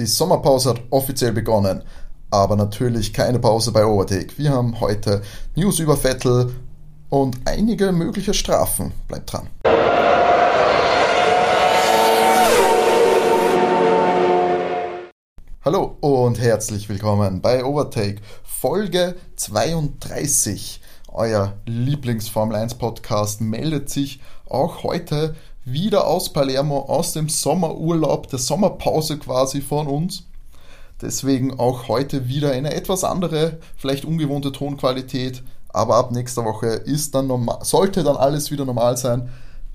Die Sommerpause hat offiziell begonnen, aber natürlich keine Pause bei Overtake. Wir haben heute News über Vettel und einige mögliche Strafen. Bleibt dran. Hallo und herzlich willkommen bei Overtake Folge 32. Euer Lieblings-Formel 1 Podcast meldet sich auch heute wieder aus Palermo, aus dem Sommerurlaub, der Sommerpause quasi von uns. Deswegen auch heute wieder eine etwas andere, vielleicht ungewohnte Tonqualität. Aber ab nächster Woche ist dann normal, sollte dann alles wieder normal sein.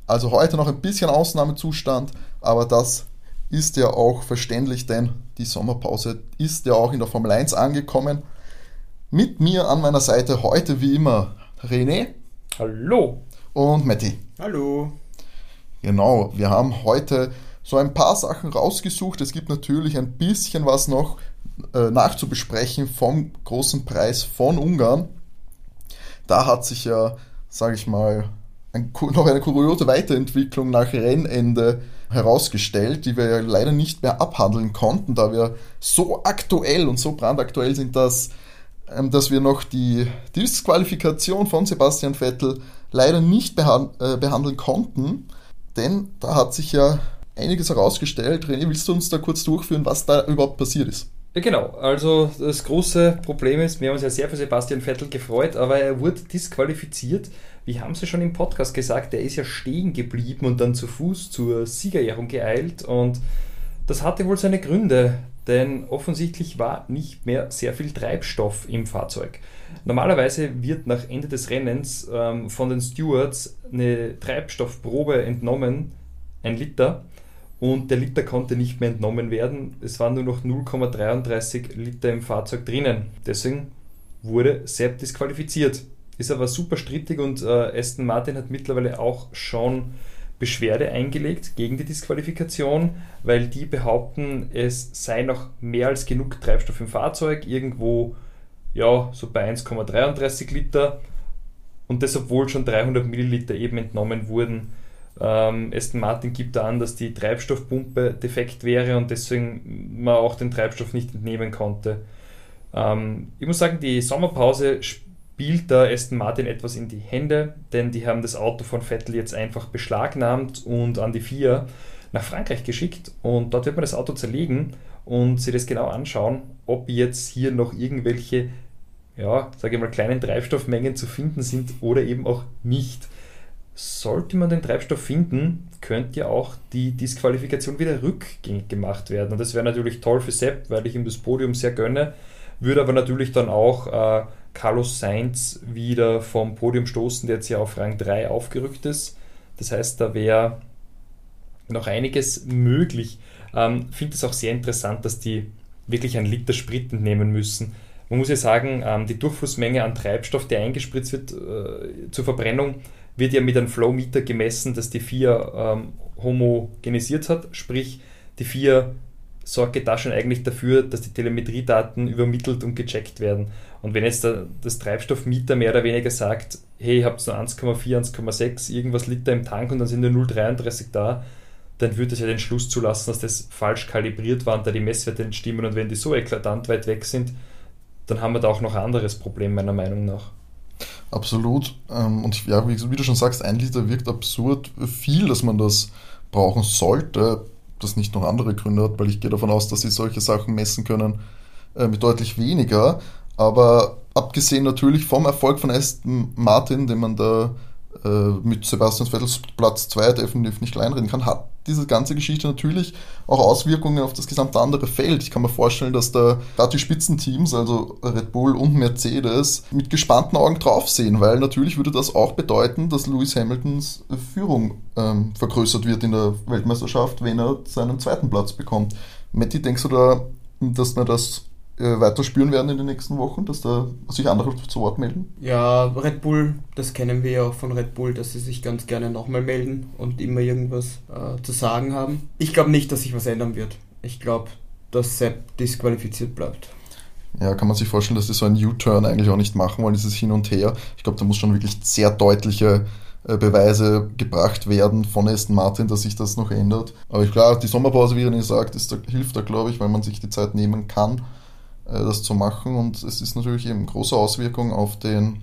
Also heute noch ein bisschen Ausnahmezustand, aber das ist ja auch verständlich, denn die Sommerpause ist ja auch in der Formel 1 angekommen. Mit mir an meiner Seite heute wie immer René. Hallo. Und Matti. Hallo. Genau, wir haben heute so ein paar Sachen rausgesucht. Es gibt natürlich ein bisschen was noch äh, nachzubesprechen vom großen Preis von Ungarn. Da hat sich ja, sage ich mal, ein, noch eine kuriose Weiterentwicklung nach Rennende herausgestellt, die wir ja leider nicht mehr abhandeln konnten, da wir so aktuell und so brandaktuell sind, dass, ähm, dass wir noch die Disqualifikation von Sebastian Vettel leider nicht behand äh, behandeln konnten. Denn da hat sich ja einiges herausgestellt. René, willst du uns da kurz durchführen, was da überhaupt passiert ist? Ja, genau. Also das große Problem ist, wir haben uns ja sehr für Sebastian Vettel gefreut, aber er wurde disqualifiziert. Wir haben es ja schon im Podcast gesagt, er ist ja stehen geblieben und dann zu Fuß zur Siegerehrung geeilt und das hatte wohl seine Gründe, denn offensichtlich war nicht mehr sehr viel Treibstoff im Fahrzeug. Normalerweise wird nach Ende des Rennens ähm, von den Stewards eine Treibstoffprobe entnommen, ein Liter, und der Liter konnte nicht mehr entnommen werden. Es waren nur noch 0,33 Liter im Fahrzeug drinnen. Deswegen wurde Sepp disqualifiziert. Ist aber super strittig und äh, Aston Martin hat mittlerweile auch schon Beschwerde eingelegt gegen die Disqualifikation, weil die behaupten, es sei noch mehr als genug Treibstoff im Fahrzeug, irgendwo ja, so bei 1,33 Liter und das obwohl schon 300 Milliliter eben entnommen wurden. Ähm, Aston Martin gibt an, dass die Treibstoffpumpe defekt wäre und deswegen man auch den Treibstoff nicht entnehmen konnte. Ähm, ich muss sagen, die Sommerpause spielt da Aston Martin etwas in die Hände, denn die haben das Auto von Vettel jetzt einfach beschlagnahmt und an die FIA nach Frankreich geschickt und dort wird man das Auto zerlegen und sich das genau anschauen, ob jetzt hier noch irgendwelche ja, sage ich mal, kleinen Treibstoffmengen zu finden sind oder eben auch nicht. Sollte man den Treibstoff finden, könnte ja auch die Disqualifikation wieder rückgängig gemacht werden. Und das wäre natürlich toll für Sepp, weil ich ihm das Podium sehr gönne. Würde aber natürlich dann auch äh, Carlos Sainz wieder vom Podium stoßen, der jetzt ja auf Rang 3 aufgerückt ist. Das heißt, da wäre noch einiges möglich. Ähm, Finde es auch sehr interessant, dass die wirklich einen Liter Sprit entnehmen müssen. Man muss ja sagen, ähm, die Durchflussmenge an Treibstoff, der eingespritzt wird äh, zur Verbrennung, wird ja mit einem Flowmeter gemessen, das die FIA ähm, homogenisiert hat. Sprich, die FIA sorgt da schon eigentlich dafür, dass die Telemetriedaten übermittelt und gecheckt werden. Und wenn jetzt das Treibstoffmeter mehr oder weniger sagt, hey, ihr habt nur 1,4, 1,6, irgendwas Liter im Tank und dann sind nur 0,33 da, dann würde es ja den Schluss zulassen, dass das falsch kalibriert war und da die Messwerte nicht stimmen. Und wenn die so eklatant weit weg sind, dann haben wir da auch noch ein anderes Problem, meiner Meinung nach. Absolut. Ähm, und ja, wie, du schon sagst, ein Liter wirkt absurd viel, dass man das brauchen sollte, das nicht noch andere Gründe hat, weil ich gehe davon aus, dass sie solche Sachen messen können äh, mit deutlich weniger. Aber abgesehen natürlich vom Erfolg von Aston Martin, den man da mit Sebastian Vettels Platz 2 definitiv nicht kleinreden kann, hat diese ganze Geschichte natürlich auch Auswirkungen auf das gesamte andere Feld. Ich kann mir vorstellen, dass da gerade die Spitzenteams, also Red Bull und Mercedes, mit gespannten Augen draufsehen, weil natürlich würde das auch bedeuten, dass Lewis Hamiltons Führung ähm, vergrößert wird in der Weltmeisterschaft, wenn er seinen zweiten Platz bekommt. Matti, denkst du da, dass man das äh, weiter spüren werden in den nächsten Wochen, dass da sich andere zu Wort melden? Ja, Red Bull, das kennen wir ja auch von Red Bull, dass sie sich ganz gerne nochmal melden und immer irgendwas äh, zu sagen haben. Ich glaube nicht, dass sich was ändern wird. Ich glaube, dass Sepp disqualifiziert bleibt. Ja, kann man sich vorstellen, dass sie so einen U-Turn eigentlich auch nicht machen wollen, dieses Hin und Her. Ich glaube, da muss schon wirklich sehr deutliche äh, Beweise gebracht werden von Aston Martin, dass sich das noch ändert. Aber klar, die Sommerpause, wie René sagt, ist da, hilft da, glaube ich, weil man sich die Zeit nehmen kann, äh, das zu machen. Und es ist natürlich eben große Auswirkung auf den,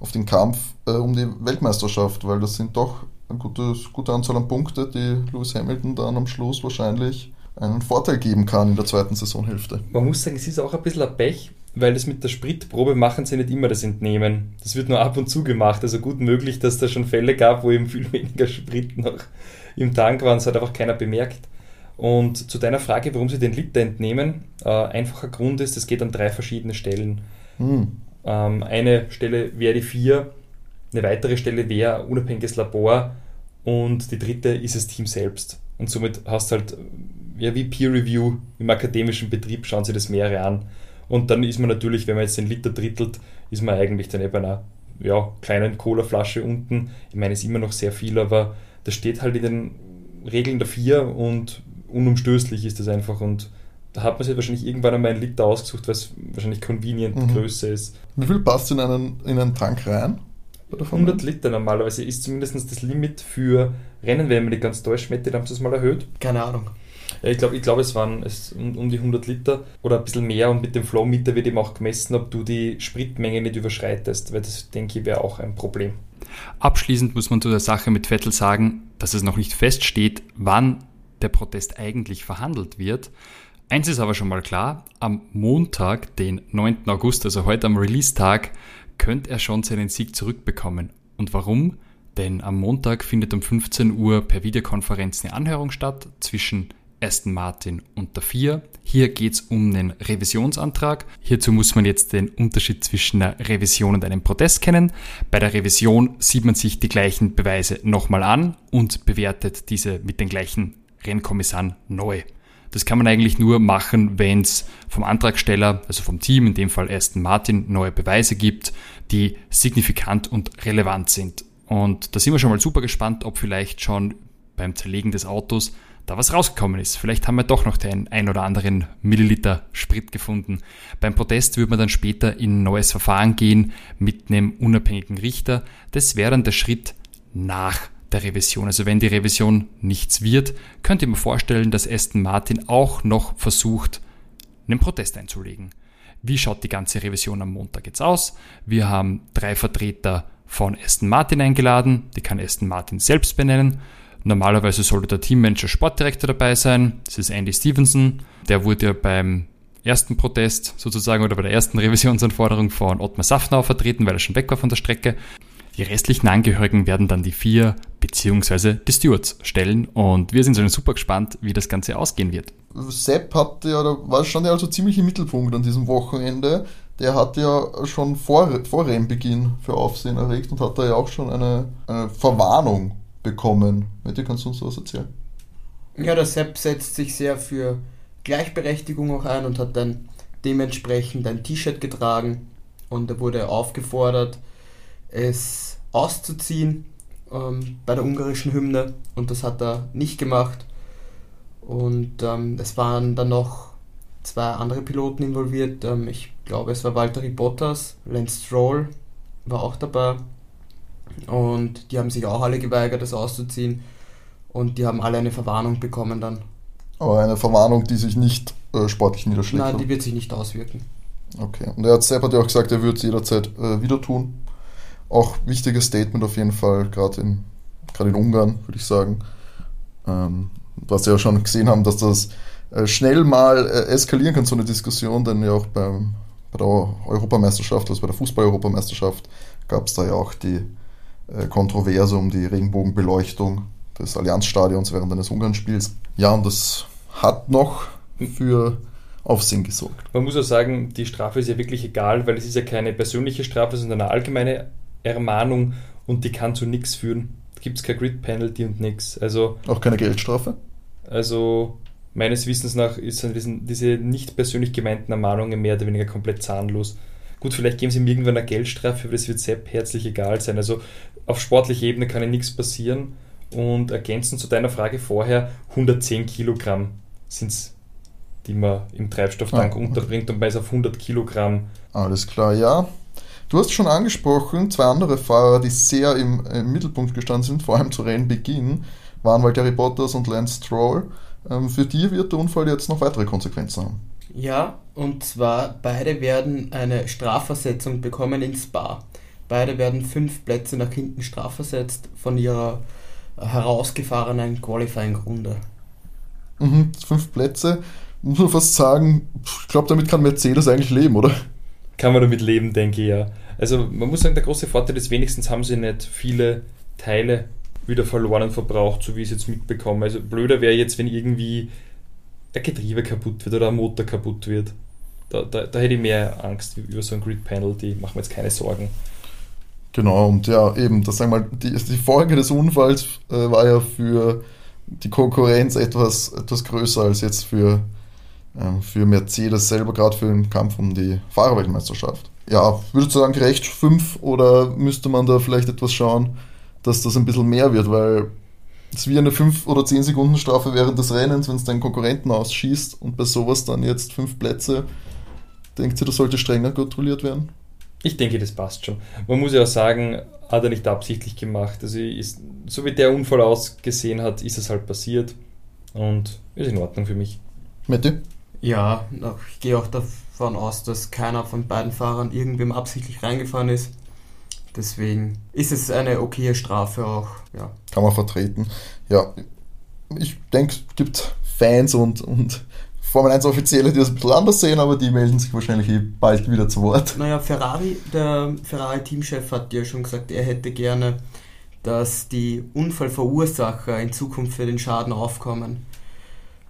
auf den Kampf äh, um die Weltmeisterschaft, weil das sind doch eine gute, gute Anzahl an Punkte, die Lewis Hamilton dann am Schluss wahrscheinlich einen Vorteil geben kann in der zweiten Saisonhälfte. Man muss sagen, es ist auch ein bisschen ein Pech, weil das mit der Spritprobe machen sie nicht immer das Entnehmen. Das wird nur ab und zu gemacht. Also gut möglich, dass da schon Fälle gab, wo eben viel weniger Sprit noch im Tank war und es hat einfach keiner bemerkt. Und zu deiner Frage, warum sie den Liter entnehmen, äh, einfacher Grund ist, es geht an drei verschiedene Stellen. Hm. Ähm, eine Stelle wäre die 4, eine weitere Stelle wäre ein unabhängiges Labor und die dritte ist das Team selbst. Und somit hast du halt, ja, wie Peer Review im akademischen Betrieb, schauen sie das mehrere an. Und dann ist man natürlich, wenn man jetzt den Liter drittelt, ist man eigentlich dann eben einer ja, kleinen Colaflasche unten. Ich meine, es ist immer noch sehr viel, aber das steht halt in den Regeln der vier und unumstößlich ist das einfach. Und da hat man sich wahrscheinlich irgendwann einmal einen Liter ausgesucht, weil es wahrscheinlich convenient mhm. Größe ist. Wie viel passt in einen, in einen Tank rein? 100 Liter normalerweise ist zumindest das Limit für Rennen, wenn man die ganz täuscht, Mette, haben sie das mal erhöht? Keine Ahnung. Ja, ich glaube, ich glaub, es waren es um, um, die 100 Liter oder ein bisschen mehr und mit dem Flow-Meter wird eben auch gemessen, ob du die Spritmenge nicht überschreitest, weil das, denke ich, wäre auch ein Problem. Abschließend muss man zu der Sache mit Vettel sagen, dass es noch nicht feststeht, wann der Protest eigentlich verhandelt wird. Eins ist aber schon mal klar, am Montag, den 9. August, also heute am Release-Tag, könnte er schon seinen Sieg zurückbekommen. Und warum? Denn am Montag findet um 15 Uhr per Videokonferenz eine Anhörung statt zwischen Aston Martin und der 4. Hier geht es um den Revisionsantrag. Hierzu muss man jetzt den Unterschied zwischen einer Revision und einem Protest kennen. Bei der Revision sieht man sich die gleichen Beweise nochmal an und bewertet diese mit den gleichen Rennkommissaren neu. Das kann man eigentlich nur machen, wenn es vom Antragsteller, also vom Team, in dem Fall Aston Martin, neue Beweise gibt, die signifikant und relevant sind. Und da sind wir schon mal super gespannt, ob vielleicht schon beim Zerlegen des Autos da was rausgekommen ist. Vielleicht haben wir doch noch den ein oder anderen Milliliter Sprit gefunden. Beim Protest würde man dann später in ein neues Verfahren gehen mit einem unabhängigen Richter. Das wäre dann der Schritt nach der Revision. Also wenn die Revision nichts wird, könnt ihr mir vorstellen, dass Aston Martin auch noch versucht, einen Protest einzulegen. Wie schaut die ganze Revision am Montag jetzt aus? Wir haben drei Vertreter von Aston Martin eingeladen, die kann Aston Martin selbst benennen. Normalerweise sollte der Teammanager Sportdirektor dabei sein. Das ist Andy Stevenson. Der wurde ja beim ersten Protest sozusagen oder bei der ersten Revisionsanforderung von Ottmar Safnauer vertreten, weil er schon weg war von der Strecke. Die restlichen Angehörigen werden dann die vier beziehungsweise die Stewards stellen und wir sind schon super gespannt, wie das Ganze ausgehen wird. Sepp hatte ja, da war schon also ziemlich im Mittelpunkt an diesem Wochenende. Der hat ja schon vor, vor Rennbeginn für Aufsehen erregt und hat da ja auch schon eine, eine Verwarnung bekommen. Mette, kannst du uns was erzählen? Ja, der Sepp setzt sich sehr für Gleichberechtigung auch ein und hat dann dementsprechend ein T-Shirt getragen und er wurde aufgefordert, es auszuziehen ähm, bei der ungarischen Hymne und das hat er nicht gemacht. Und ähm, es waren dann noch zwei andere Piloten involviert. Ähm, ich glaube, es war Valtteri Bottas, Lance Stroll war auch dabei und die haben sich auch alle geweigert, das auszuziehen. Und die haben alle eine Verwarnung bekommen dann. Aber eine Verwarnung, die sich nicht äh, sportlich niederschlägt? Nein, die wird sich nicht auswirken. Okay. Und er hat, hat ja auch gesagt, er würde es jederzeit äh, wieder tun. Auch wichtiges Statement auf jeden Fall, gerade in, in Ungarn, würde ich sagen. Ähm, was wir ja schon gesehen haben, dass das äh, schnell mal äh, eskalieren kann, so eine Diskussion, denn ja auch beim, bei der Europameisterschaft, also bei der Fußball-Europameisterschaft, gab es da ja auch die äh, Kontroverse um die Regenbogenbeleuchtung des Allianzstadions während eines Ungarn-Spiels. Ja, und das hat noch für Aufsehen gesorgt. Man muss auch sagen, die Strafe ist ja wirklich egal, weil es ist ja keine persönliche Strafe, sondern eine allgemeine Ermahnung und die kann zu nichts führen. Da gibt es kein Grid-Penalty und nichts. Also, Auch keine Geldstrafe? Also meines Wissens nach ist diese nicht persönlich gemeinten Ermahnungen mehr oder weniger komplett zahnlos. Gut, vielleicht geben sie ihm irgendwann eine Geldstrafe, aber das wird Sepp herzlich egal sein. Also auf sportlicher Ebene kann ja nichts passieren. Und ergänzend zu deiner Frage vorher, 110 Kilogramm sind es, die man im Treibstofftank ah, okay. unterbringt und man ist auf 100 Kilogramm. Alles klar, ja. Du hast schon angesprochen, zwei andere Fahrer, die sehr im, im Mittelpunkt gestanden sind, vor allem zu Rennbeginn, waren Valtteri Bottas und Lance Stroll. Ähm, für die wird der Unfall jetzt noch weitere Konsequenzen haben. Ja, und zwar beide werden eine Strafversetzung bekommen in Spa. Beide werden fünf Plätze nach hinten strafversetzt von ihrer herausgefahrenen Qualifying-Runde. Mhm, fünf Plätze, muss man fast sagen, ich glaube, damit kann Mercedes eigentlich leben, oder? Kann man damit leben, denke ich ja. Also man muss sagen, der große Vorteil ist, wenigstens haben sie nicht viele Teile wieder verloren und verbraucht, so wie ich es jetzt mitbekomme. Also blöder wäre jetzt, wenn irgendwie ein Getriebe kaputt wird oder ein Motor kaputt wird. Da, da, da hätte ich mehr Angst über so ein Grid Penalty, machen wir jetzt keine Sorgen. Genau, und ja, eben, das sagen mal, die, die Folge des Unfalls äh, war ja für die Konkurrenz etwas, etwas größer als jetzt für, für Mercedes selber, gerade für den Kampf um die Fahrerweltmeisterschaft. Ja, würdest du sagen, gerecht fünf oder müsste man da vielleicht etwas schauen, dass das ein bisschen mehr wird, weil es wie eine 5 oder 10 Sekunden Strafe während des Rennens, wenn es deinen Konkurrenten ausschießt und bei sowas dann jetzt fünf Plätze, denkt ihr, das sollte strenger kontrolliert werden? Ich denke, das passt schon. Man muss ja auch sagen, hat er nicht absichtlich gemacht. Also ist, so wie der Unfall ausgesehen hat, ist es halt passiert und ist in Ordnung für mich. Mette? Ja, ich gehe auch davon aus, dass keiner von beiden Fahrern irgendwem absichtlich reingefahren ist. Deswegen ist es eine okaye Strafe auch. Ja. Kann man vertreten. Ja, ich denke, es gibt Fans und, und Formel 1 Offizielle, die das ein bisschen anders sehen, aber die melden sich wahrscheinlich eh bald wieder zu Wort. Naja, Ferrari, der Ferrari-Teamchef hat ja schon gesagt, er hätte gerne, dass die Unfallverursacher in Zukunft für den Schaden aufkommen.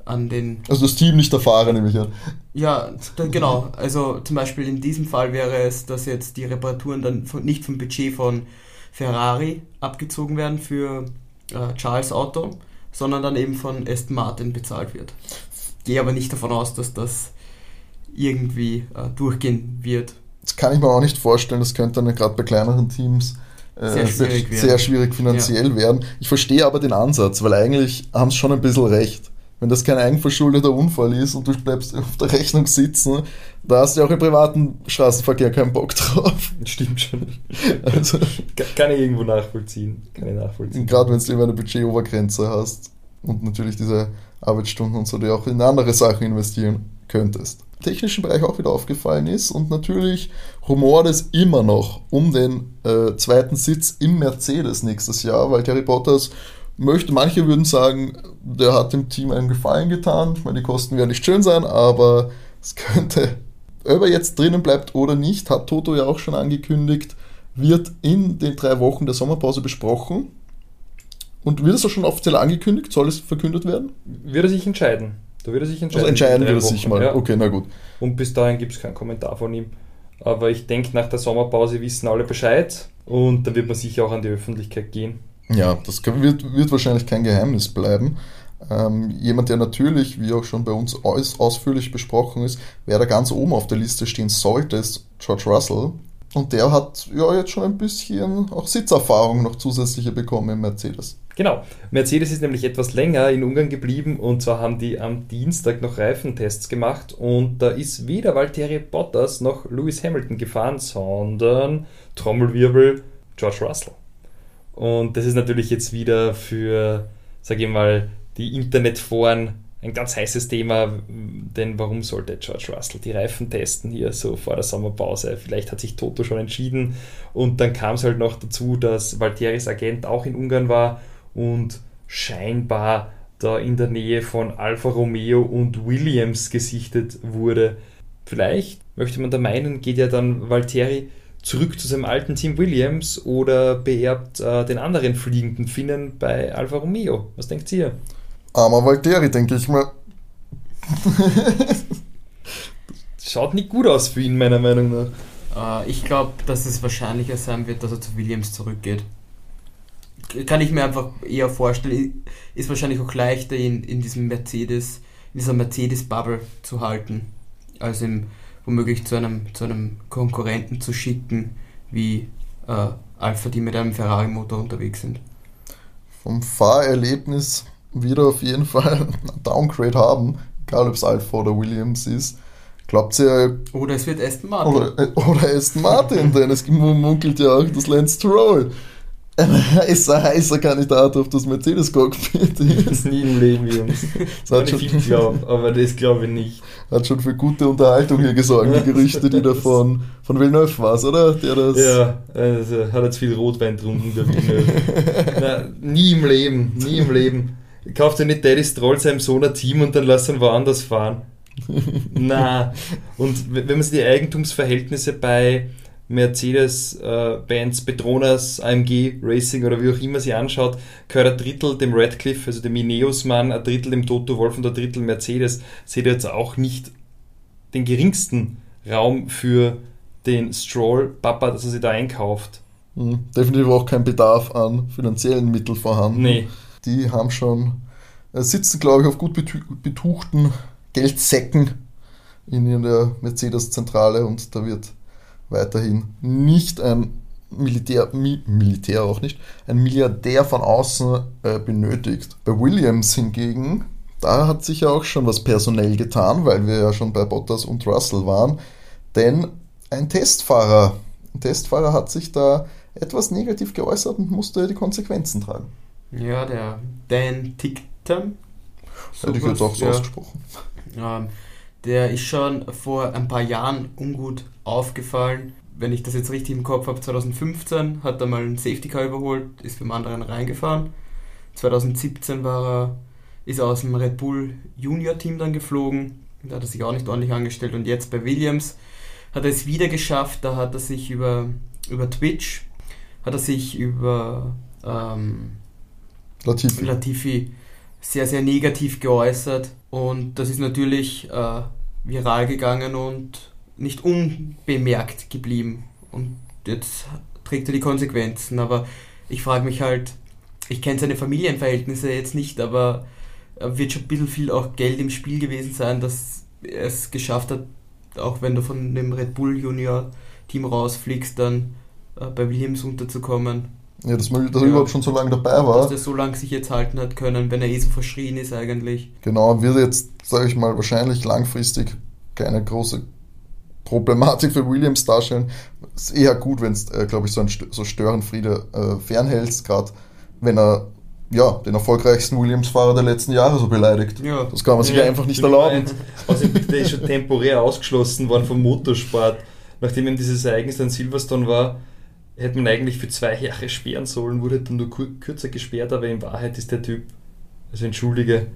An den also das Team, nicht der Fahrer, nehme ich an. Ja, da, genau. Also zum Beispiel in diesem Fall wäre es, dass jetzt die Reparaturen dann von, nicht vom Budget von Ferrari abgezogen werden für äh, Charles Auto, sondern dann eben von Aston Martin bezahlt wird gehe aber nicht davon aus, dass das irgendwie äh, durchgehen wird. Das kann ich mir auch nicht vorstellen. Das könnte dann gerade bei kleineren Teams äh, sehr, schwierig, sehr, sehr schwierig finanziell ja. werden. Ich verstehe aber den Ansatz, weil eigentlich haben sie schon ein bisschen recht. Wenn das kein eigenverschuldeter Unfall ist und du bleibst auf der Rechnung sitzen, da hast du auch im privaten Straßenverkehr keinen Bock drauf. Das stimmt schon. Also, kann ich irgendwo nachvollziehen. Kann ich nachvollziehen. Gerade wenn du immer eine Budgetobergrenze hast und natürlich diese Arbeitsstunden und so, die auch in andere Sachen investieren könntest. Im technischen Bereich auch wieder aufgefallen ist und natürlich rumort es immer noch um den äh, zweiten Sitz im Mercedes nächstes Jahr, weil Terry Bottas möchte, manche würden sagen, der hat dem Team einen Gefallen getan. Ich meine, die Kosten werden nicht schön sein, aber es könnte, ob er jetzt drinnen bleibt oder nicht, hat Toto ja auch schon angekündigt, wird in den drei Wochen der Sommerpause besprochen. Und wird es auch schon offiziell angekündigt? Soll es verkündet werden? Wird er sich entscheiden. Da wird er sich entscheiden. Also entscheiden wird er sich mal. Ja. Okay, na gut. Und bis dahin gibt es keinen Kommentar von ihm. Aber ich denke, nach der Sommerpause wissen alle Bescheid und dann wird man sicher auch an die Öffentlichkeit gehen. Ja, das wird, wird wahrscheinlich kein Geheimnis bleiben. Ähm, jemand, der natürlich, wie auch schon bei uns aus, ausführlich besprochen ist, wer da ganz oben auf der Liste stehen sollte, ist George Russell. Und der hat ja jetzt schon ein bisschen auch Sitzerfahrung noch zusätzliche bekommen im Mercedes. Genau. Mercedes ist nämlich etwas länger in Ungarn geblieben und zwar haben die am Dienstag noch Reifentests gemacht und da ist weder Valtteri Bottas noch Lewis Hamilton gefahren, sondern Trommelwirbel George Russell. Und das ist natürlich jetzt wieder für, sage ich mal, die Internetforen ein ganz heißes Thema, denn warum sollte George Russell die Reifen testen hier so vor der Sommerpause? Vielleicht hat sich Toto schon entschieden und dann kam es halt noch dazu, dass Valtteris Agent auch in Ungarn war und scheinbar da in der Nähe von Alfa Romeo und Williams gesichtet wurde. Vielleicht möchte man da meinen, geht ja dann Valtteri zurück zu seinem alten Team Williams oder beerbt äh, den anderen fliegenden Finnen bei Alfa Romeo. Was denkt ihr? Armer Valtteri, denke ich mal. Schaut nicht gut aus für ihn, meiner Meinung nach. Äh, ich glaube, dass es wahrscheinlicher sein wird, dass er zu Williams zurückgeht kann ich mir einfach eher vorstellen, ist wahrscheinlich auch leichter in, in diesem Mercedes, in dieser Mercedes-Bubble zu halten, als im, womöglich zu einem, zu einem Konkurrenten zu schicken, wie äh, Alpha, die mit einem Ferrari-Motor unterwegs sind. Vom Fahrerlebnis wieder auf jeden Fall ein Downgrade haben, egal ob es Alpha oder Williams ist. Glaubt ihr, Oder es wird Aston Martin. oder, äh, oder Aston Martin, denn es munkelt ja auch, dass Lance Stroll ein heißer, heißer Kandidat auf das Mercedes-Cockpit ist. Das nie im Leben, Jungs. Das hat schon, ich glaube, aber das glaube ich nicht. Hat schon für gute Unterhaltung hier gesorgt, die Gerüchte, die da von, von Villeneuve war, oder? Der das, Ja, also hat jetzt viel Rotwein getrunken, der Villeneuve. Na, nie im Leben, nie im Leben. Kauft dir nicht Daddy Stroll seinem Sohn ein Team und dann lass ihn woanders fahren. Na, und wenn man sich die Eigentumsverhältnisse bei Mercedes-Benz, Petronas, AMG, Racing oder wie auch immer sie anschaut, gehört ein Drittel dem Radcliffe, also dem Ineos-Mann, ein Drittel dem Toto Wolf und ein Drittel Mercedes. Seht ihr jetzt auch nicht den geringsten Raum für den Stroll-Papa, dass er sich da einkauft. Hm, definitiv auch kein Bedarf an finanziellen Mitteln vorhanden. Nee. Die haben schon, äh, sitzen glaube ich auf gut betu- betuchten Geldsäcken in der Mercedes-Zentrale und da wird weiterhin nicht ein Militär, Mi, Militär auch nicht, ein Milliardär von außen äh, benötigt. Bei Williams hingegen, da hat sich ja auch schon was personell getan, weil wir ja schon bei Bottas und Russell waren, denn ein Testfahrer, ein Testfahrer hat sich da etwas negativ geäußert und musste die Konsequenzen tragen. Ja, der Dan Ticktam. Hätte ich jetzt auch so ja. ausgesprochen. Ähm, der ist schon vor ein paar Jahren ungut aufgefallen. Wenn ich das jetzt richtig im Kopf habe, 2015 hat er mal einen Safety Car überholt, ist beim anderen reingefahren. 2017 war er, ist er aus dem Red Bull Junior Team dann geflogen. Da hat er sich auch nicht ordentlich angestellt. Und jetzt bei Williams hat er es wieder geschafft. Da hat er sich über, über Twitch, hat er sich über ähm, Latifi. Latifi sehr, sehr negativ geäußert und das ist natürlich äh, viral gegangen und nicht unbemerkt geblieben. Und jetzt trägt er die Konsequenzen. Aber ich frage mich halt, ich kenne seine Familienverhältnisse jetzt nicht, aber wird schon ein bisschen viel auch Geld im Spiel gewesen sein, dass er es geschafft hat, auch wenn du von dem Red Bull Junior Team rausfliegst, dann äh, bei Williams unterzukommen Ja, dass, man, dass Ja. er überhaupt schon so lange dabei dass war. der so lange sich jetzt halten hat können, wenn er eh so verschrien ist eigentlich. Genau, wird jetzt, sage ich mal, wahrscheinlich langfristig keine große Problematik für Williams darstellen. Ist eher gut, wenn es, äh, glaube ich, so ein so Störenfriede äh, fernhältst, gerade wenn er ja, den erfolgreichsten Williams-Fahrer der letzten Jahre so beleidigt. Ja. Das kann man sich Ja, einfach nicht erlauben. Außerdem, der ist schon temporär ausgeschlossen worden vom Motorsport. Nachdem ihm dieses Ereignis an Silverstone war, hätte man eigentlich für zwei Jahre sperren sollen, wurde dann nur kürzer gesperrt, aber in Wahrheit ist der Typ, also entschuldige,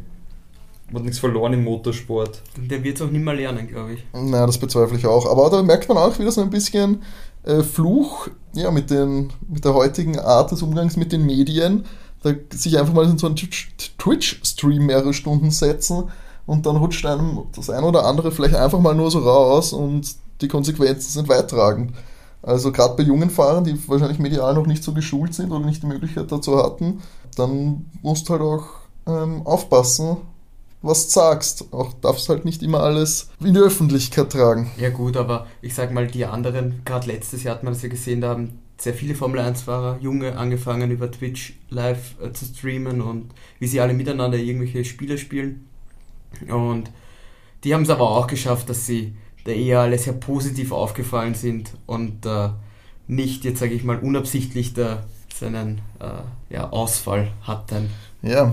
hat nichts verloren im Motorsport. Der wird es auch nicht mehr lernen, glaube ich. Na, das bezweifle ich auch. Aber da merkt man auch wieder so ein bisschen äh, Fluch ja, mit, den, mit der heutigen Art des Umgangs mit den Medien. Da sich einfach mal in so einen Twitch- Twitch-Stream mehrere Stunden setzen und dann rutscht einem das eine oder andere vielleicht einfach mal nur so raus und die Konsequenzen sind weittragend. Also gerade bei jungen Fahrern, die wahrscheinlich medial noch nicht so geschult sind oder nicht die Möglichkeit dazu hatten, dann musst du halt auch ähm, aufpassen, was du sagst. Auch darfst halt nicht immer alles in die Öffentlichkeit tragen. Ja gut, aber ich sag mal, die anderen, gerade letztes Jahr hat man das ja gesehen, da haben sehr viele Formel 1-Fahrer, Junge, angefangen über Twitch live äh, zu streamen und wie sie alle miteinander irgendwelche Spiele spielen. Und die haben es aber auch geschafft, dass sie da eher alle sehr positiv aufgefallen sind und äh, nicht, jetzt sage ich mal, unabsichtlich da seinen äh, ja, Ausfall hatten. Ja,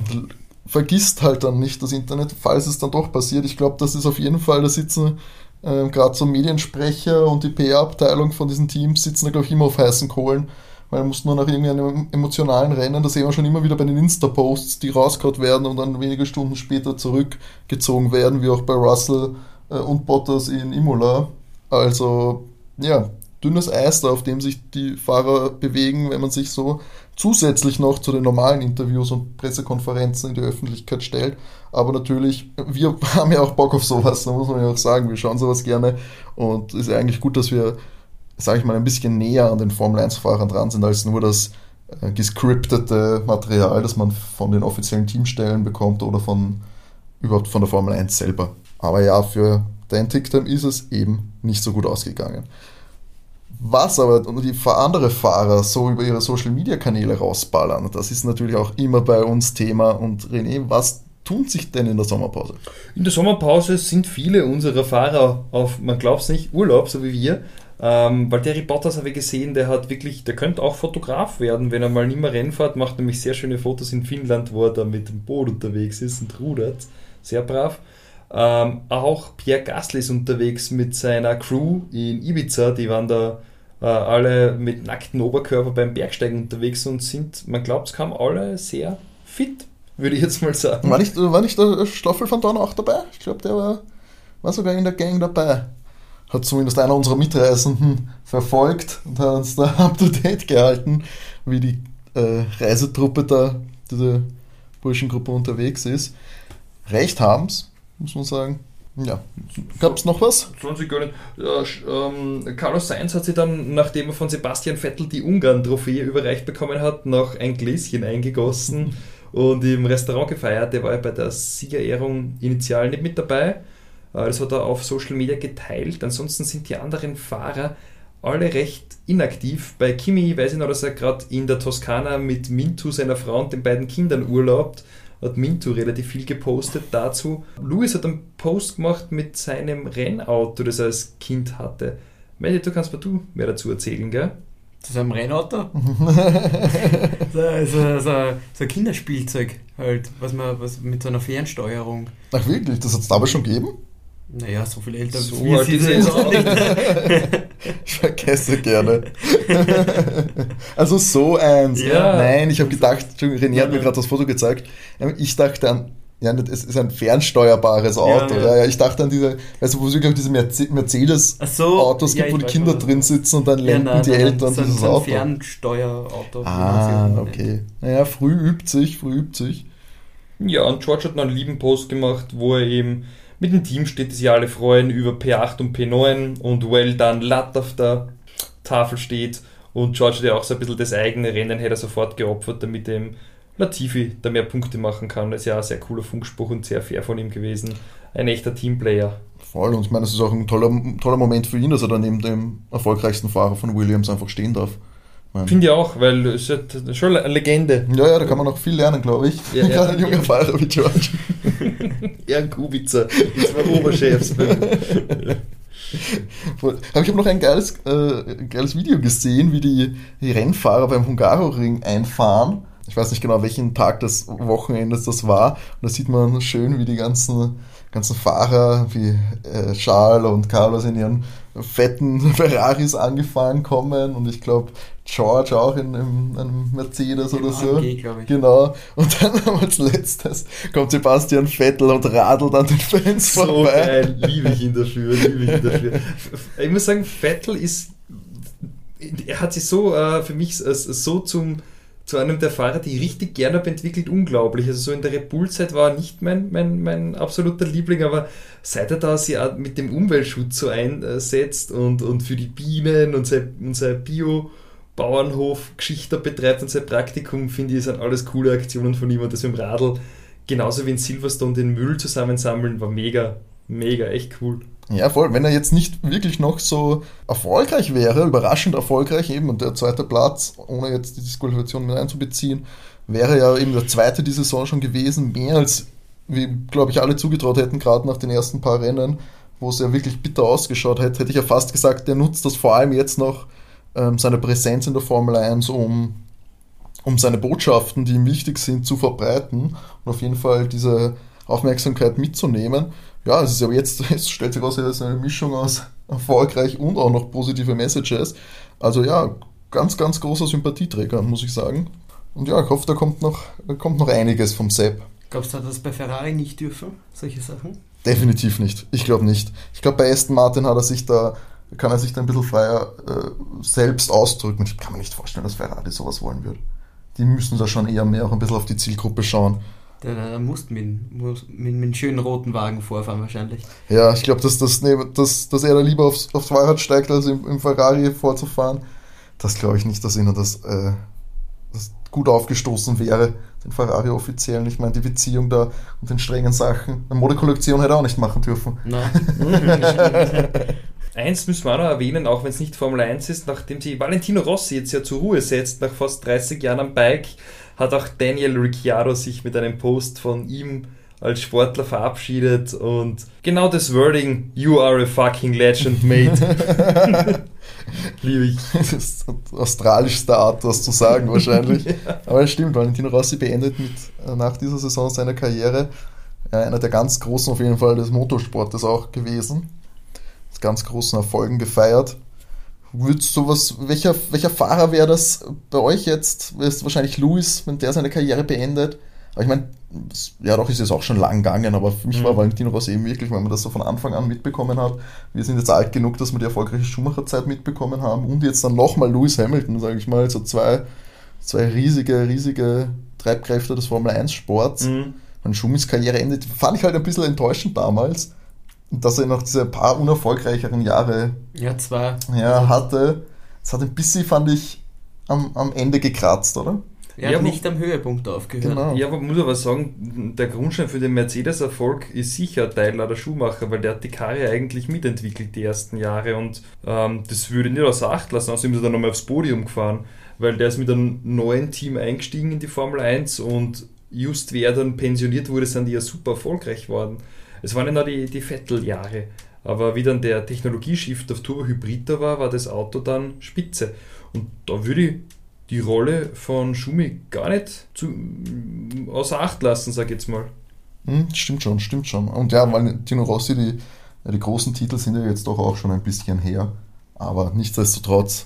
vergisst halt dann nicht das Internet, falls es dann doch passiert. Ich glaube, das ist auf jeden Fall, da sitzen ähm, gerade so Mediensprecher und die PR-Abteilung von diesen Teams sitzen da, glaube ich, immer auf heißen Kohlen, weil man muss nur nach irgendeinem emotionalen Rennen, das sehen wir schon immer wieder bei den Insta-Posts, die rausgehauen werden und dann wenige Stunden später zurückgezogen werden, wie auch bei Russell äh, und Bottas in Imola. Also, ja, dünnes Eis da, auf dem sich die Fahrer bewegen, wenn man sich so zusätzlich noch zu den normalen Interviews und Pressekonferenzen in die Öffentlichkeit stellt. Aber natürlich, wir haben ja auch Bock auf sowas, da muss man ja auch sagen, wir schauen sowas gerne und es ist eigentlich gut, dass wir, sage ich mal, ein bisschen näher an den Formel-1-Fahrern dran sind, als nur das äh, gescriptete Material, das man von den offiziellen Teamstellen bekommt oder von überhaupt von der Formel 1 selber. Aber ja, für Dan Ticktam ist es eben nicht so gut ausgegangen. Was aber die andere Fahrer so über ihre Social Media Kanäle rausballern, das ist natürlich auch immer bei uns Thema. Und René, was tun sich denn in der Sommerpause? In der Sommerpause sind viele unserer Fahrer auf, man glaubt es nicht, Urlaub, so wie wir. Ähm, Terry Bottas habe ich gesehen, der hat wirklich, der könnte auch Fotograf werden, wenn er mal nicht mehr Rennen fährt, macht nämlich sehr schöne Fotos in Finnland, wo er da mit dem Boot unterwegs ist und rudert. Sehr brav. Ähm, auch Pierre Gasly ist unterwegs mit seiner Crew in Ibiza, die waren da äh, alle mit nacktem Oberkörper beim Bergsteigen unterwegs und sind, man glaubt es kaum, alle sehr fit, würde ich jetzt mal sagen. War nicht, war nicht der Stoffel von Dorn auch dabei? Ich glaube, der war, war sogar in der Gang dabei. Hat zumindest einer unserer Mitreisenden verfolgt und hat uns da up to date gehalten, wie die äh, Reisetruppe da, diese Burschengruppe unterwegs ist. Recht haben's, muss man sagen. Ja, gab es noch was? Nicht. Ja, ähm, Carlos Sainz hat sich dann, nachdem er von Sebastian Vettel die Ungarn-Trophäe überreicht bekommen hat, noch ein Gläschen eingegossen und im Restaurant gefeiert. Der war ja bei der Siegerehrung initial nicht mit dabei. Äh, das hat er auf Social Media geteilt. Ansonsten sind die anderen Fahrer alle recht inaktiv. Bei Kimi weiß ich noch, dass er gerade in der Toskana mit Mintu, seiner Frau und den beiden Kindern urlaubt hat Mintu relativ viel gepostet dazu. Louis hat einen Post gemacht mit seinem Rennauto, das er als Kind hatte. Melly, du kannst mir du mehr dazu erzählen, gell? Ist ein Rennauto? so, so, so, so, ein Kinderspielzeug halt, was man was mit so einer Fernsteuerung. Ach wirklich, das hat es damals schon gegeben? Naja, so viel älter so wie sie sind auch nicht. ich vergesse gerne. also so eins. Ja. Nein, ich habe gedacht, René hat mir gerade das Foto gezeigt. Ich dachte an, ja, es ist ein fernsteuerbares Auto. Ja, ja. ja ich dachte an diese, also wo wirklich diese Mercedes-Autos so, gibt, wo die Kinder drin sitzen und dann lenken nein, die nein, Eltern so dieses so Auto. Fernsteuerauto. Ah, okay. Naja, früh übt sich, früh übt sich. Ja, und George hat noch einen lieben Post gemacht, wo er eben mit dem Team steht, die sich alle freuen über P8 und P9 und Well Done Lat auf der Tafel steht. Und George hat ja auch so ein bisschen das eigene Rennen hätte er sofort geopfert, damit dem Latifi da mehr Punkte machen kann. Das ist ja ein sehr cooler Funkspruch und sehr fair von ihm gewesen. Ein echter Teamplayer. Voll, und ich meine, es ist auch ein toller, toller Moment für ihn, dass er dann neben dem erfolgreichsten Fahrer von Williams einfach stehen darf. Finde ich auch, weil es ist schon eine Legende. Ja, ja, da kann man noch viel lernen, glaube ich. Ja, Gerade ein junger Fahrer wie George. Jan Kubica, das war Oberchefs. Aber ich habe noch ein geiles, äh, geiles Video gesehen, wie die, die Rennfahrer beim Hungaroring einfahren. Ich weiß nicht genau, welchen Tag des Wochenendes das war. Und da sieht man schön, wie die ganzen, ganzen Fahrer, wie äh, Charles und Carlos in ihren fetten Ferraris angefahren kommen. Und ich glaube, George auch in, in einem Mercedes Im oder so. AMG, genau. Und dann als letztes kommt Sebastian Vettel und radelt an den Fans so vorbei. Geil, liebe ich ihn dafür, liebe ich ihn dafür. Ich muss sagen, Vettel ist, er hat sich so äh, für mich äh, so zum zu einem der Fahrer, die ich richtig gerne habe entwickelt, unglaublich. Also so in der Red Bull-Zeit war er nicht mein, mein, mein absoluter Liebling, aber seit er da sich mit dem Umweltschutz so einsetzt und, und für die Bienen und sein, sein Bio- Bauernhof-Geschichte betreibt und sein Praktikum, finde ich, sind alles coole Aktionen von ihm und das mit dem Radl, genauso wie in Silverstone den Müll zusammensammeln, war mega, mega, echt cool. Ja, voll. Wenn er jetzt nicht wirklich noch so erfolgreich wäre, überraschend erfolgreich eben und der zweite Platz, ohne jetzt die Disqualifikation mit einzubeziehen, wäre ja eben der zweite die Saison schon gewesen, mehr als wie, glaube ich, alle zugetraut hätten, gerade nach den ersten paar Rennen, wo es ja wirklich bitter ausgeschaut hätte, hätte ich ja fast gesagt, der nutzt das vor allem jetzt noch ähm, seine Präsenz in der Formel 1, um, um seine Botschaften, die ihm wichtig sind, zu verbreiten und auf jeden Fall diese Aufmerksamkeit mitzunehmen. Ja, es ist aber jetzt, jetzt stellt sich raus, es ist eine Mischung aus erfolgreich und auch noch positive Messages. Also ja, ganz, ganz großer Sympathieträger, muss ich sagen. Und ja, ich hoffe, da kommt noch, da kommt noch einiges vom Sepp. Glaubst du, dass bei Ferrari nicht dürfen, solche Sachen? Definitiv nicht. Ich glaube nicht. Ich glaube, bei Aston Martin hat er sich da kann er sich da ein bisschen freier äh, selbst ausdrücken. Ich kann mir nicht vorstellen, dass Ferrari sowas wollen würde. Die müssen da schon eher mehr auch ein bisschen auf die Zielgruppe schauen. Da, da musst du mit, mit, mit einem schönen roten Wagen vorfahren wahrscheinlich. Ja, ich glaube, dass, das, dass, dass er da lieber aufs, aufs Fahrrad steigt, als im, im Ferrari vorzufahren. Das glaube ich nicht, dass ihnen das, äh, das gut aufgestoßen wäre, den Ferrari-Offiziellen. Ich meine, die Beziehung da und den strengen Sachen. Eine Modekollektion hätte er auch nicht machen dürfen. Nein. Eins müssen wir auch noch erwähnen, auch wenn es nicht Formel 1 ist, nachdem sie Valentino Rossi jetzt ja zur Ruhe setzt, nach fast 30 Jahren am Bike, hat auch Daniel Ricciardo sich mit einem Post von ihm als Sportler verabschiedet und genau das Wording, you are a fucking legend, mate. Liebe ich. Das ist die australischste Art, das zu sagen wahrscheinlich. ja. Aber es stimmt, Valentino Rossi beendet mit, äh, nach dieser Saison seine Karriere. Einer der ganz großen auf jeden Fall des Motorsportes auch gewesen. Mit ganz großen Erfolgen gefeiert. Würdest du was, welcher, welcher Fahrer wäre das bei euch jetzt? Ist wahrscheinlich Lewis, wenn der seine Karriere beendet. Aber ich meine, ja doch ist es auch schon lang gegangen, aber für mich mhm. war Valentino Rossi eben wirklich, weil man das so von Anfang an mitbekommen hat. Wir sind jetzt alt genug, dass wir die erfolgreiche Schumacher-Zeit mitbekommen haben und jetzt dann nochmal Lewis Hamilton, sage ich mal, so zwei, zwei riesige, riesige Treibkräfte des Formel 1 Sports. Mhm. Wenn Schumis Karriere endet, fand ich halt ein bisschen enttäuschend damals, dass er noch diese paar unerfolgreicheren Jahre ja, zwei. Ja, hatte. Es hat ein bisschen, fand ich, am, am Ende gekratzt, oder? Er ja, hat nicht am Höhepunkt aufgehört. Genau. Ja, aber muss aber sagen, der Grundstein für den Mercedes-Erfolg ist sicher Teil der Schumacher, weil der hat die Karre eigentlich mitentwickelt die ersten Jahre und ähm, das würde ich nicht außer Acht lassen, außerdem ist er dann nochmal aufs Podium gefahren, weil der ist mit einem neuen Team eingestiegen in die Formel 1 und just wer dann pensioniert wurde, sind die ja super erfolgreich worden. Es waren ja noch die, die Vettel-Jahre, aber wie dann der Technologieshift auf Turbo-Hybrid da war, war das Auto dann spitze. Und da würde ich die Rolle von Schumi gar nicht zu, außer Acht lassen, sag ich jetzt mal. Hm, stimmt schon, stimmt schon. Und ja, weil Tino Rossi, die, die großen Titel sind ja jetzt doch auch schon ein bisschen her. Aber nichtsdestotrotz,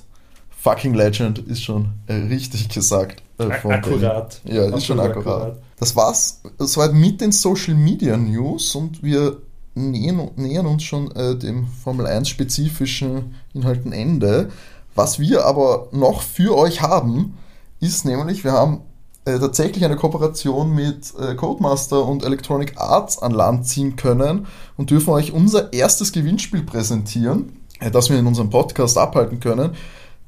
fucking Legend ist schon richtig gesagt. Äh, akkurat. Ja, ist schon akkurat. Das war's soweit mit den Social Media News und wir nähern, nähern uns schon äh, dem Formel 1 spezifischen Inhalten Ende. Was wir aber noch für euch haben, ist nämlich, wir haben äh, tatsächlich eine Kooperation mit äh, Codemaster und Electronic Arts an Land ziehen können und dürfen euch unser erstes Gewinnspiel präsentieren, äh, das wir in unserem Podcast abhalten können.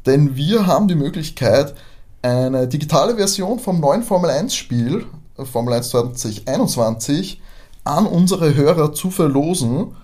Denn wir haben die Möglichkeit, eine digitale Version vom neuen Formel 1 Spiel, Formel 1 2021, an unsere Hörer zu verlosen.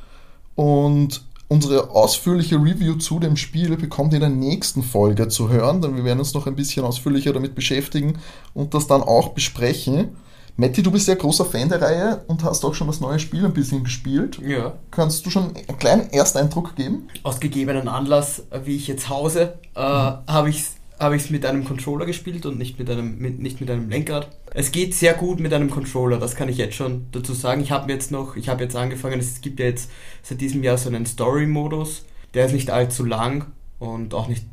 Und Unsere ausführliche Review zu dem Spiel bekommt ihr in der nächsten Folge zu hören, denn wir werden uns noch ein bisschen ausführlicher damit beschäftigen und das dann auch besprechen. Matti, du bist ja großer Fan der Reihe und hast auch schon das neue Spiel ein bisschen gespielt. Ja. Kannst du schon einen kleinen Ersteindruck geben? Aus gegebenen Anlass, wie ich jetzt hause, äh, mhm. habe ich es habe ich es mit einem Controller gespielt und nicht mit einem, mit, nicht mit einem Lenkrad. Es geht sehr gut mit einem Controller, das kann ich jetzt schon dazu sagen. Ich habe jetzt noch, ich habe jetzt angefangen, es gibt ja jetzt seit diesem Jahr so einen Story-Modus, der ist nicht allzu lang und auch nicht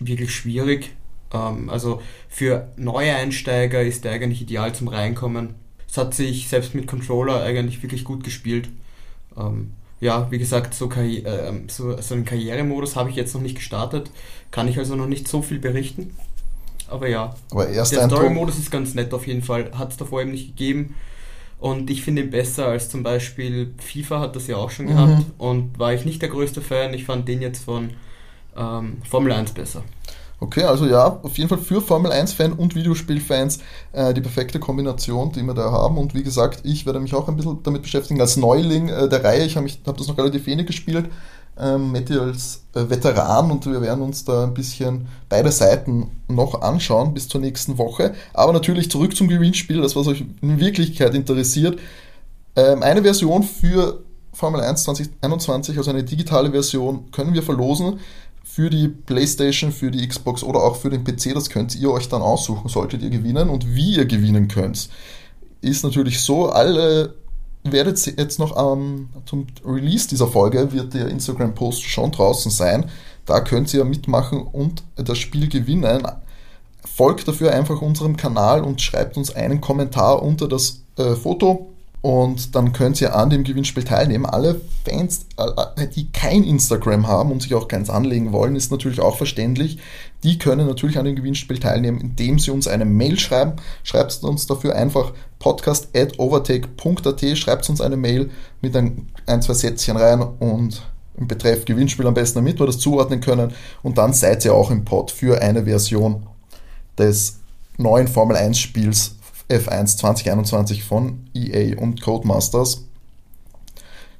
wirklich schwierig. Ähm, also für neue Einsteiger ist der eigentlich ideal zum Reinkommen. Es hat sich selbst mit Controller eigentlich wirklich gut gespielt. Ähm, ja, wie gesagt, so, Karri äh, so, so einen Karrieremodus habe ich jetzt noch nicht gestartet. Kann ich also noch nicht so viel berichten. Aber ja, Aber der Story-Modus ist ganz nett auf jeden Fall. Hat es davor eben nicht gegeben. Und ich finde ihn besser als zum Beispiel FIFA hat das ja auch schon mhm. gehabt. Und war ich nicht der größte Fan. Ich fand den jetzt von ähm, Formel 1 besser. Okay, also ja, auf jeden Fall für Formel 1-Fan und Videospielfans äh, die perfekte Kombination, die wir da haben. Und wie gesagt, ich werde mich auch ein bisschen damit beschäftigen. Als Neuling äh, der Reihe, ich habe hab das noch relativ wenig gespielt, ähm, Matti als äh, Veteran und wir werden uns da ein bisschen beide Seiten noch anschauen bis zur nächsten Woche. Aber natürlich zurück zum Gewinnspiel, das was euch in Wirklichkeit interessiert. Ähm, eine Version für Formel 1 2021, also eine digitale Version, können wir verlosen für die PlayStation, für die Xbox oder auch für den PC. Das könnt ihr euch dann aussuchen, solltet ihr gewinnen. Und wie ihr gewinnen könnt, ist natürlich so, alle werdet jetzt noch ähm, zum Release dieser Folge wird der Instagram-Post schon draußen sein. Da könnt ihr mitmachen und das Spiel gewinnen. Folgt dafür einfach unserem Kanal und schreibt uns einen Kommentar unter das äh, Foto und dann könnt ihr an dem Gewinnspiel teilnehmen. Alle Fans, äh, die kein Instagram haben und sich auch keins anlegen wollen, ist natürlich auch verständlich. Die können natürlich an dem Gewinnspiel teilnehmen, indem sie uns eine Mail schreiben. Schreibt uns dafür einfach podcast at overtake.at, schreibt uns eine Mail mit ein, ein, zwei Sätzchen rein und im Betreff Gewinnspiel am besten, damit wir das zuordnen können. Und dann seid ihr auch im Pod für eine Version des neuen Formel 1 Spiels F1 2021 von EA und Codemasters.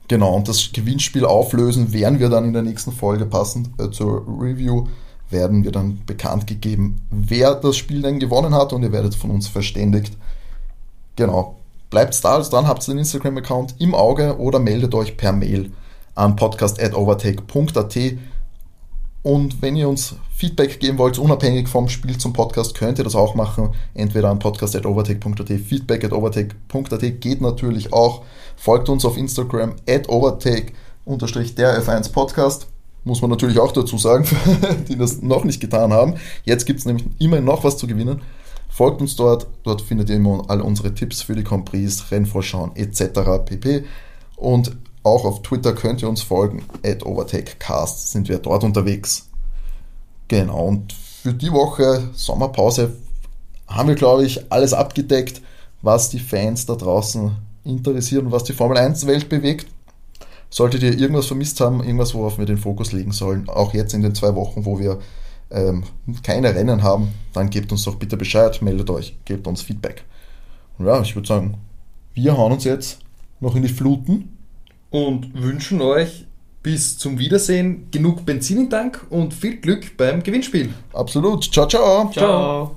Genau, und das Gewinnspiel auflösen werden wir dann in der nächsten Folge passend äh, zur Review werden wir dann bekannt gegeben, wer das Spiel denn gewonnen hat und ihr werdet von uns verständigt. Genau. Bleibt da alles dran, habt den Instagram-Account im Auge oder meldet euch per Mail an podcast.overtake.at. Und wenn ihr uns Feedback geben wollt, unabhängig vom Spiel zum Podcast, könnt ihr das auch machen. Entweder an podcast.overtake.at, feedback.overtake.at geht natürlich auch. Folgt uns auf Instagram at overtake der F1 Podcast. Muss man natürlich auch dazu sagen, die das noch nicht getan haben. Jetzt gibt es nämlich immer noch was zu gewinnen. Folgt uns dort, dort findet ihr immer alle unsere Tipps für die Compris, Rennvorschauen etc. pp. Und auch auf Twitter könnt ihr uns folgen, at OvertakeCast sind wir dort unterwegs. Genau, und für die Woche Sommerpause haben wir, glaube ich, alles abgedeckt, was die Fans da draußen interessiert und was die Formel 1-Welt bewegt. Solltet ihr irgendwas vermisst haben, irgendwas, worauf wir den Fokus legen sollen, auch jetzt in den zwei Wochen, wo wir ähm, keine Rennen haben, dann gebt uns doch bitte Bescheid, meldet euch, gebt uns Feedback. Und ja, ich würde sagen, wir hauen uns jetzt noch in die Fluten. Und wünschen euch bis zum Wiedersehen genug Benzin im Tank und viel Glück beim Gewinnspiel. Absolut. Ciao, ciao. Ciao.